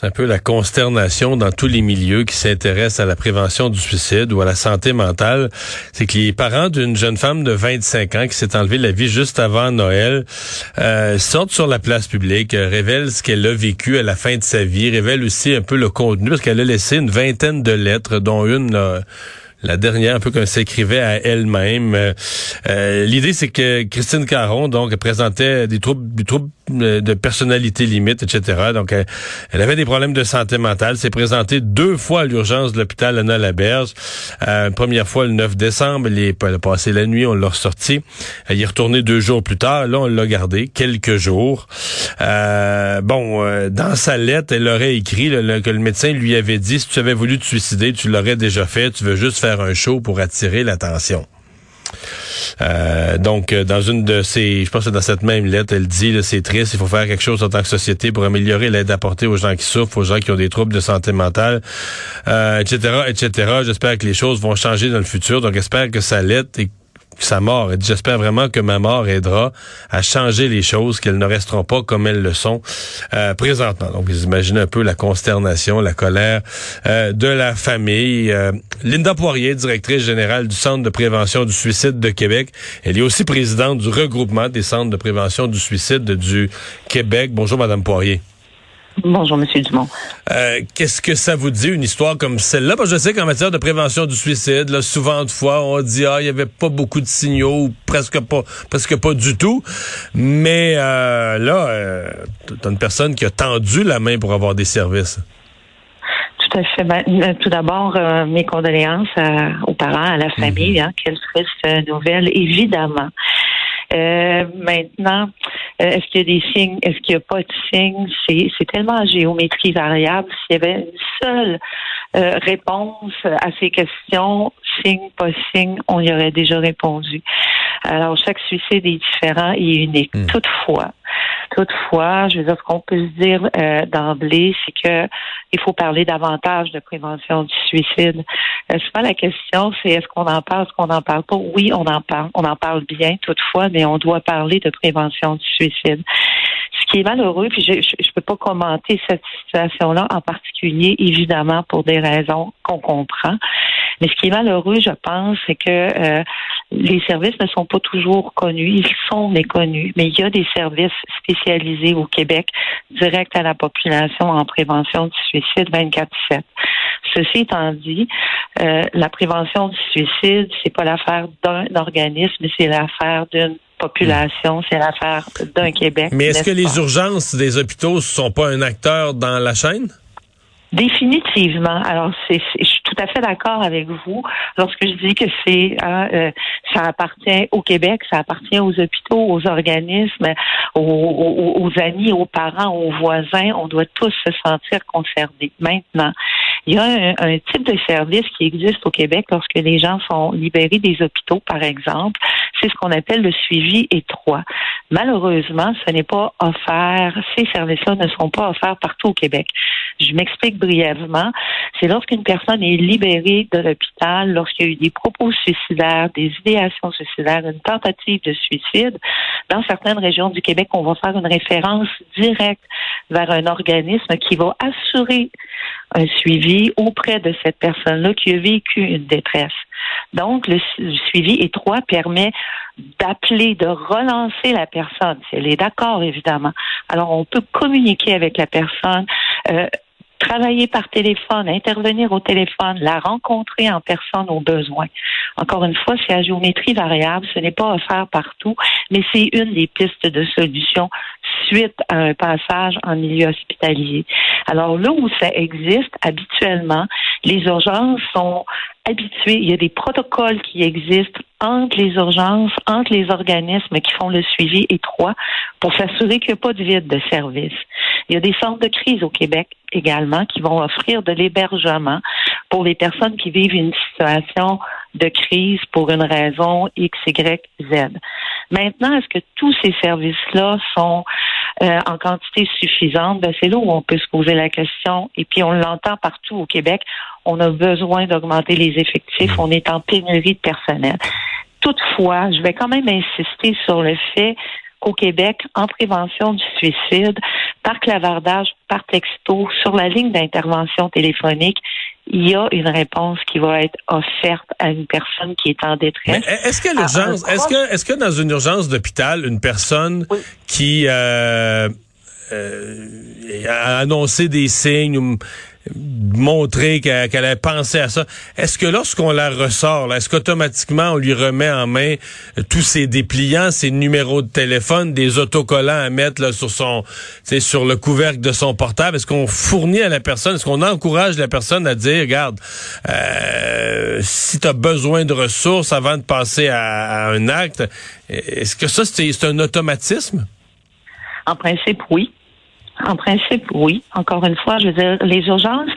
C'est un peu la consternation dans tous les milieux qui s'intéressent à la prévention du suicide ou à la santé mentale. C'est que les parents d'une jeune femme de 25 ans qui s'est enlevée la vie juste avant Noël euh, sortent sur la place publique, euh, révèlent ce qu'elle a vécu à la fin de sa vie, révèlent aussi un peu le contenu parce qu'elle a laissé une vingtaine de lettres, dont une... La dernière, un peu comme s'écrivait à elle-même. Euh, euh, l'idée, c'est que Christine Caron, donc, présentait des troubles, des troubles de personnalité limite, etc. Donc, elle, avait des problèmes de santé mentale. S'est présentée deux fois à l'urgence de l'hôpital Anna Laberge. Euh, première fois le 9 décembre. Elle, est, elle a passé la nuit, on l'a ressorti. Elle y est retournée deux jours plus tard. Là, on l'a gardée quelques jours. bon, dans sa lettre, elle aurait écrit que le médecin lui avait dit, si tu avais voulu te suicider, tu l'aurais déjà fait. Tu veux juste faire un show pour attirer l'attention. Euh, donc, euh, dans une de ces, je pense que dans cette même lettre, elle dit, c'est triste, il faut faire quelque chose en tant que société pour améliorer l'aide apportée aux gens qui souffrent, aux gens qui ont des troubles de santé mentale, euh, etc., etc. J'espère que les choses vont changer dans le futur. Donc, j'espère que sa lettre est sa mort. J'espère vraiment que ma mort aidera à changer les choses, qu'elles ne resteront pas comme elles le sont euh, présentement. Donc, vous imaginez un peu la consternation, la colère euh, de la famille. Euh, Linda Poirier, directrice générale du Centre de prévention du suicide de Québec. Elle est aussi présidente du regroupement des centres de prévention du suicide du Québec. Bonjour, Madame Poirier. Bonjour, Monsieur Dumont. Euh, Qu'est-ce que ça vous dit, une histoire comme celle-là? Parce que je sais qu'en matière de prévention du suicide, là, souvent de fois, on dit ah, il y avait pas beaucoup de signaux, ou presque pas, presque pas du tout. Mais euh, là, euh, t'as une personne qui a tendu la main pour avoir des services. Tout à fait. Ben, euh, tout d'abord, euh, mes condoléances aux parents, à la famille. Mhm. Hein, quelle triste nouvelle, évidemment. Euh, maintenant, euh, est-ce qu'il y a des signes? Est-ce qu'il n'y a pas de signes? C'est, c'est tellement géométrie variable. S'il y avait une seule euh, réponse à ces questions, signe, pas signe, on y aurait déjà répondu. Alors, chaque suicide est différent et unique. Hmm. Toutefois, toutefois, je veux dire, ce qu'on peut se dire euh, d'emblée, c'est que il faut parler davantage de prévention du suicide. Euh, souvent, la question, c'est est-ce qu'on en parle, est-ce qu'on n'en parle pas? Oui, on en parle. On en parle bien, toutefois, mais on doit parler de prévention du suicide. Ce qui est malheureux, puis je ne peux pas commenter cette situation-là en particulier, évidemment, pour des raisons qu'on comprend. Mais ce qui est malheureux, je pense, c'est que euh, les services ne sont pas toujours connus. Ils sont méconnus, mais il y a des services spécialisés au Québec direct à la population en prévention du suicide 24/7. Ceci étant dit, euh, la prévention du suicide, c'est pas l'affaire d'un organisme, mais c'est l'affaire d'une population, c'est l'affaire d'un Québec. Mais est-ce que les urgences des hôpitaux ne sont pas un acteur dans la chaîne? Définitivement. Alors, c'est, je suis tout à fait d'accord avec vous lorsque je dis que c'est hein, euh, ça appartient au Québec, ça appartient aux hôpitaux, aux organismes, aux, aux, amis, aux parents, aux voisins. On doit tous se sentir concernés. Maintenant, il y a un, type de service qui existe au Québec lorsque les gens sont libérés des hôpitaux, par exemple. C'est ce qu'on appelle le suivi étroit. Malheureusement, ce n'est pas offert. Ces services-là ne sont pas offerts partout au Québec. Je m'explique brièvement. C'est lorsqu'une personne est libérée de l'hôpital, lorsqu'il y a eu des propos suicidaires, des idéations suicidaires, une tentative de suicide. Dans certaines régions du Québec, on va faire une référence directe vers un organisme qui va assurer un suivi auprès de cette personne-là qui a vécu une détresse. Donc, le, suivi étroit permet d'appeler, de relancer la personne, si elle est d'accord, évidemment. Alors, on peut communiquer avec la personne, euh, travailler par téléphone, intervenir au téléphone, la rencontrer en personne au besoin. Encore une fois, c'est à géométrie variable, ce n'est pas offert partout, mais c'est une des pistes de solution suite à un passage en milieu hospitalier. Alors là où ça existe habituellement, les urgences sont habituées. Il y a des protocoles qui existent entre les urgences, entre les organismes qui font le suivi étroit pour s'assurer qu'il n'y a pas de vide de service. Il y a des centres de crise au Québec également qui vont offrir de l'hébergement pour les personnes qui vivent une situation de crise pour une raison X, Y, Z. Maintenant, est-ce que tous ces services-là sont euh, en quantité suffisante? Ben, c'est là où on peut se poser la question. Et puis, on l'entend partout au Québec. On a besoin d'augmenter les effectifs. On est en pénurie de personnel. Toutefois, je vais quand même insister sur le fait qu'au Québec, en prévention du suicide, par clavardage, par texto, sur la ligne d'intervention téléphonique, il y a une réponse qui va être offerte à une personne qui est en détresse. Est-ce que l'urgence, est-ce que, est-ce que dans une urgence d'hôpital, une personne qui euh, euh, a annoncé des signes ou montrer qu'elle a pensé à ça. Est-ce que lorsqu'on la ressort, est-ce qu'automatiquement on lui remet en main tous ses dépliants, ses numéros de téléphone, des autocollants à mettre là, sur son, sur le couvercle de son portable? Est-ce qu'on fournit à la personne, est-ce qu'on encourage la personne à dire, regarde, euh, si tu as besoin de ressources avant de passer à un acte, est-ce que ça c'est un automatisme? En principe, oui. En principe, oui. Encore une fois, je veux dire, les urgences,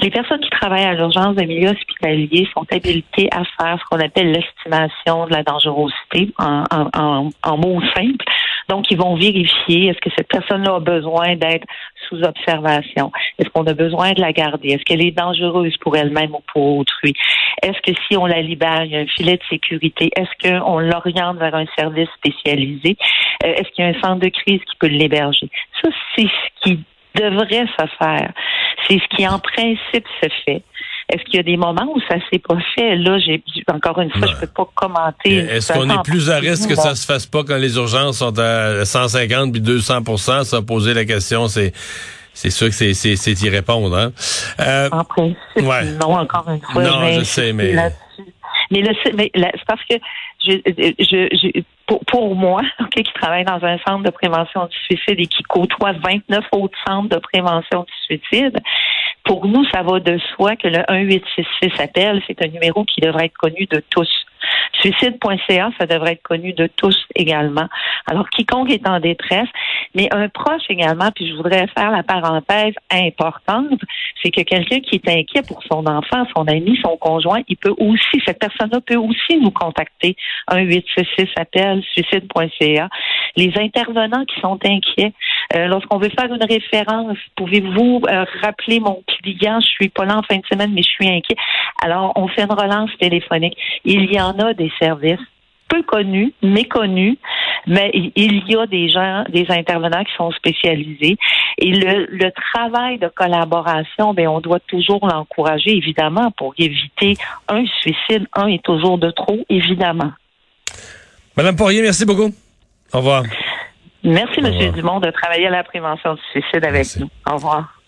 les personnes qui travaillent à l'urgence des milieux hospitaliers sont habilitées à faire ce qu'on appelle l'estimation de la dangerosité en, en, en, mots simples. Donc, ils vont vérifier est-ce que cette personne-là a besoin d'être sous observation? Est-ce qu'on a besoin de la garder? Est-ce qu'elle est dangereuse pour elle-même ou pour autrui? Est-ce que si on la libère, il y a un filet de sécurité? Est-ce qu'on l'oriente vers un service spécialisé? Euh, est-ce qu'il y a un centre de crise qui peut l'héberger? Ça, c'est ce qui devrait se faire. C'est ce qui, en principe, se fait. Est-ce qu'il y a des moments où ça s'est pas fait? Là, j'ai encore une fois, je peux pas commenter. Est-ce qu'on est plus à risque que ça se fasse pas quand les urgences sont à 150 puis 200% Ça, poser la question, c'est c'est sûr que c'est c'est y répondre. Hein? Euh, en principe, non, encore une fois. Non, je sais, mais mais, mais c'est parce que je, je, pour, pour, moi, ok, qui travaille dans un centre de prévention du suicide et qui côtoie 29 autres centres de prévention du suicide, pour nous, ça va de soi que le 1866 appelle, c'est un numéro qui devrait être connu de tous. Suicide.ca, ça devrait être connu de tous également. Alors, quiconque est en détresse, mais un proche également, puis je voudrais faire la parenthèse importante, c'est que quelqu'un qui est inquiet pour son enfant, son ami, son conjoint, il peut aussi, cette personne-là peut aussi nous contacter. Un 866 appel, suicide.ca. Les intervenants qui sont inquiets, euh, lorsqu'on veut faire une référence, pouvez-vous euh, rappeler mon client, je suis pas là en fin de semaine, mais je suis inquiet. Alors, on fait une relance téléphonique. Il y en a des services peu connus, méconnus, mais il y a des gens, des intervenants qui sont spécialisés. Et le, travail de collaboration, ben on doit toujours l'encourager, évidemment, pour éviter un suicide. Un est toujours de trop, évidemment. Madame Poirier, merci beaucoup. Au revoir. Merci, M. Dumont, de travailler à la prévention du suicide avec nous. Au revoir.